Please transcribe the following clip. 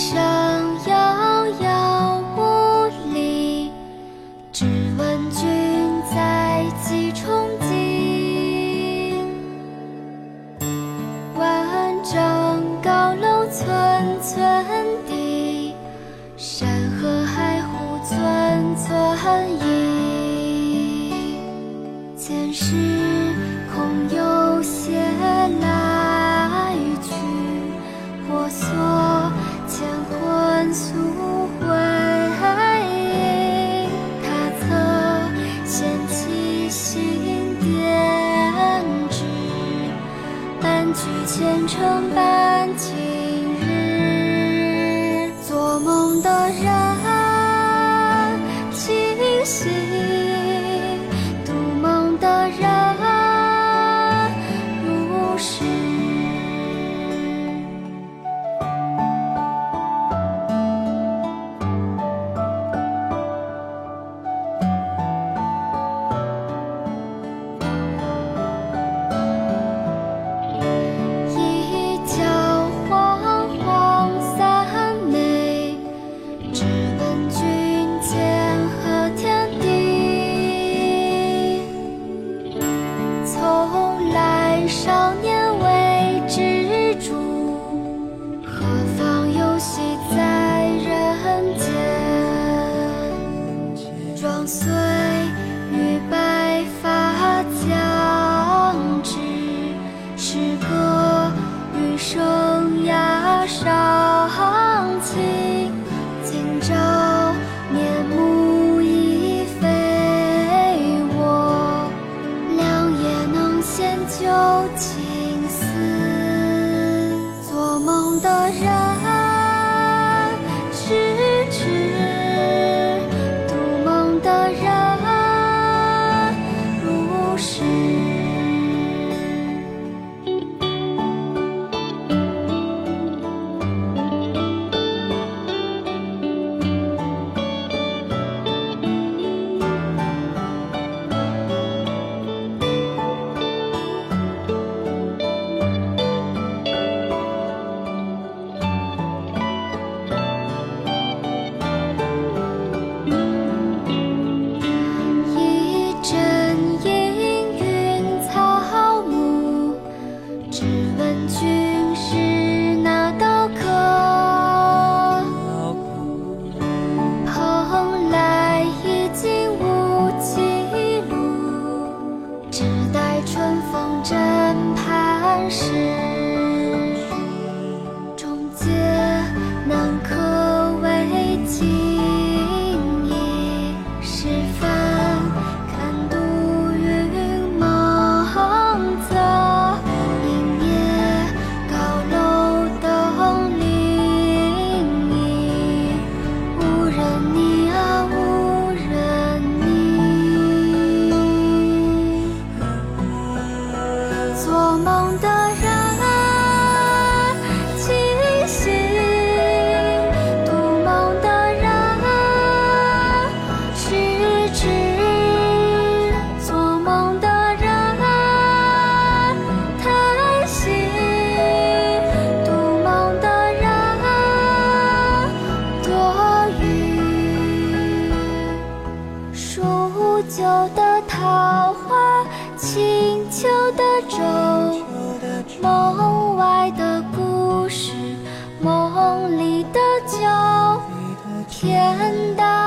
上遥遥无里，只闻君在几重津。万丈高楼寸寸地，山河海湖寸寸移。前世。举前程半截。对月问君是。做梦的人清醒，做梦的人痴痴，做梦的人叹息，独梦的人多余，数九的桃花，清秋的粥。天大